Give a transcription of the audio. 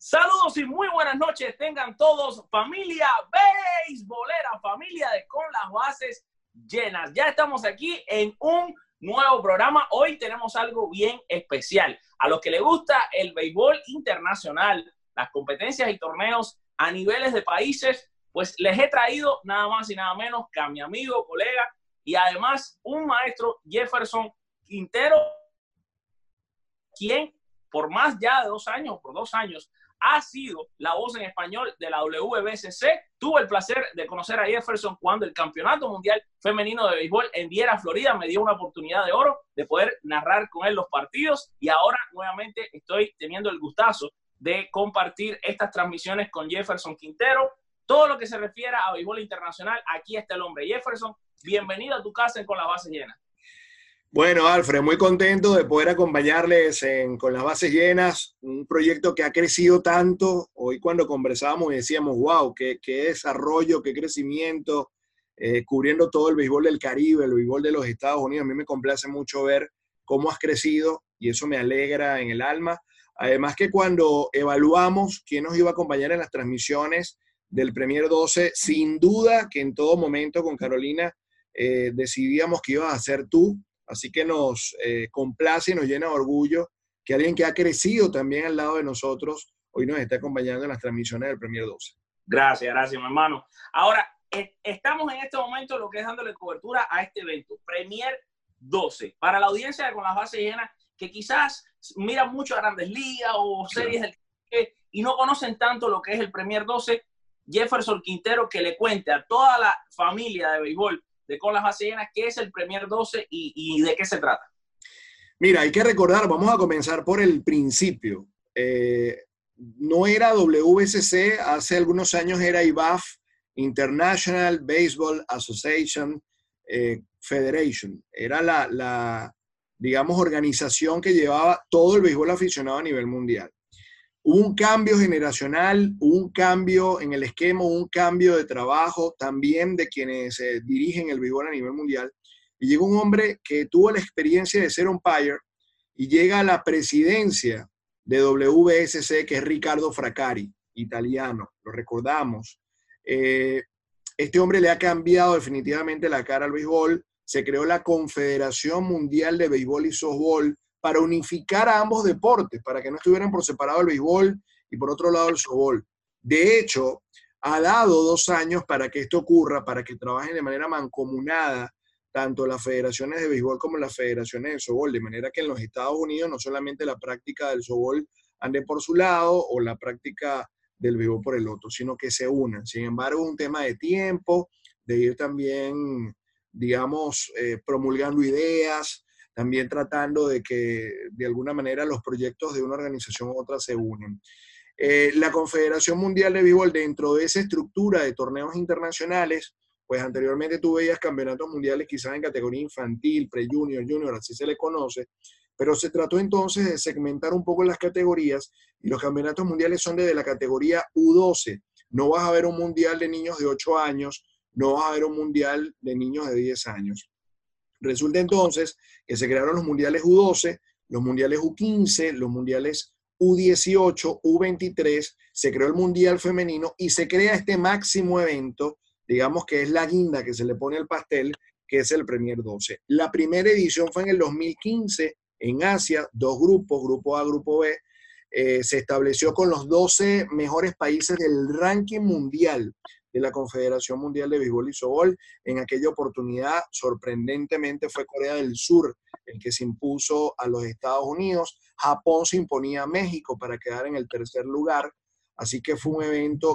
Saludos y muy buenas noches. Tengan todos familia beisbolera, familia de Con las Bases Llenas. Ya estamos aquí en un nuevo programa. Hoy tenemos algo bien especial. A los que les gusta el béisbol internacional, las competencias y torneos a niveles de países, pues les he traído nada más y nada menos que a mi amigo, colega y además un maestro, Jefferson Quintero, quien por más ya de dos años, por dos años, ha sido la voz en español de la WBCC. Tuve el placer de conocer a Jefferson cuando el Campeonato Mundial Femenino de Béisbol en Viera, Florida, me dio una oportunidad de oro de poder narrar con él los partidos y ahora nuevamente estoy teniendo el gustazo de compartir estas transmisiones con Jefferson Quintero. Todo lo que se refiera a béisbol internacional, aquí está el hombre. Jefferson, bienvenido a tu casa Con las Bases Llenas. Bueno, Alfred, muy contento de poder acompañarles con las bases llenas, un proyecto que ha crecido tanto. Hoy cuando conversábamos decíamos, wow, qué, desarrollo, qué crecimiento, eh, cubriendo todo el béisbol del Caribe, el béisbol de los Estados Unidos. A mí me complace mucho ver cómo has crecido y eso me alegra en el alma. Además que cuando evaluamos quién nos iba a acompañar en las transmisiones del Premier 12, sin duda que en todo momento con Carolina eh, decidíamos que ibas a ser tú Así que nos eh, complace y nos llena de orgullo que alguien que ha crecido también al lado de nosotros hoy nos esté acompañando en las transmisiones del Premier 12. Gracias, gracias, mi hermano. Ahora, eh, estamos en este momento lo que es dándole cobertura a este evento, Premier 12. Para la audiencia de con las bases llenas, que quizás mira mucho a grandes ligas o series del y no conocen tanto lo que es el Premier 12, Jefferson Quintero que le cuente a toda la familia de béisbol de Con las Bases qué es el Premier 12 y, de qué se trata. Mira, hay que recordar, vamos a comenzar por el principio. Eh, no era WSC, hace algunos años era IBAF, International Baseball Association eh, Federation. Era la, la, digamos, organización que llevaba todo el béisbol aficionado a nivel mundial. Un cambio generacional, un cambio en el esquema, un cambio de trabajo también de quienes eh, dirigen el béisbol a nivel mundial. Y llegó un hombre que tuvo la experiencia de ser umpire y llega a la presidencia de WSC, que es Ricardo Fracari, italiano, lo recordamos. Eh, este hombre le ha cambiado definitivamente la cara al béisbol. Se creó la Confederación Mundial de Béisbol y Softball, para unificar a ambos deportes, para que no estuvieran por separado el béisbol y por otro lado el softball. De hecho, ha dado dos años para que esto ocurra, para que trabajen de manera mancomunada tanto las federaciones de béisbol como las federaciones de softball, de manera que en los Estados Unidos no solamente la práctica del softball ande por su lado o la práctica del béisbol por el otro, sino que se unan. Sin embargo, un tema de tiempo, de ir también, digamos, eh, promulgando ideas, también tratando de que de alguna manera los proyectos de una organización u otra se unen. Eh, la Confederación Mundial de Béisbol, dentro de esa estructura de torneos internacionales, pues anteriormente tú veías campeonatos mundiales quizás en categoría infantil, pre-junior, junior, así se le conoce, pero se trató entonces de segmentar un poco las categorías y los campeonatos mundiales son desde la categoría U12. No vas a ver un mundial de niños de 8 años, no vas a ver un mundial de niños de 10 años. Resulta entonces que se crearon los mundiales U12, los mundiales U15, los mundiales U18, U23, se creó el mundial femenino y se crea este máximo evento, digamos que es la guinda que se le pone al pastel, que es el Premier 12. La primera edición fue en el 2015 en Asia, dos grupos, grupo A, grupo B. Eh, se estableció con los 12 mejores países del ranking mundial de la Confederación Mundial de Béisbol y Softball. En aquella oportunidad, sorprendentemente, fue Corea del Sur el que se impuso a los Estados Unidos. Japón se imponía a México para quedar en el tercer lugar. Así que fue un evento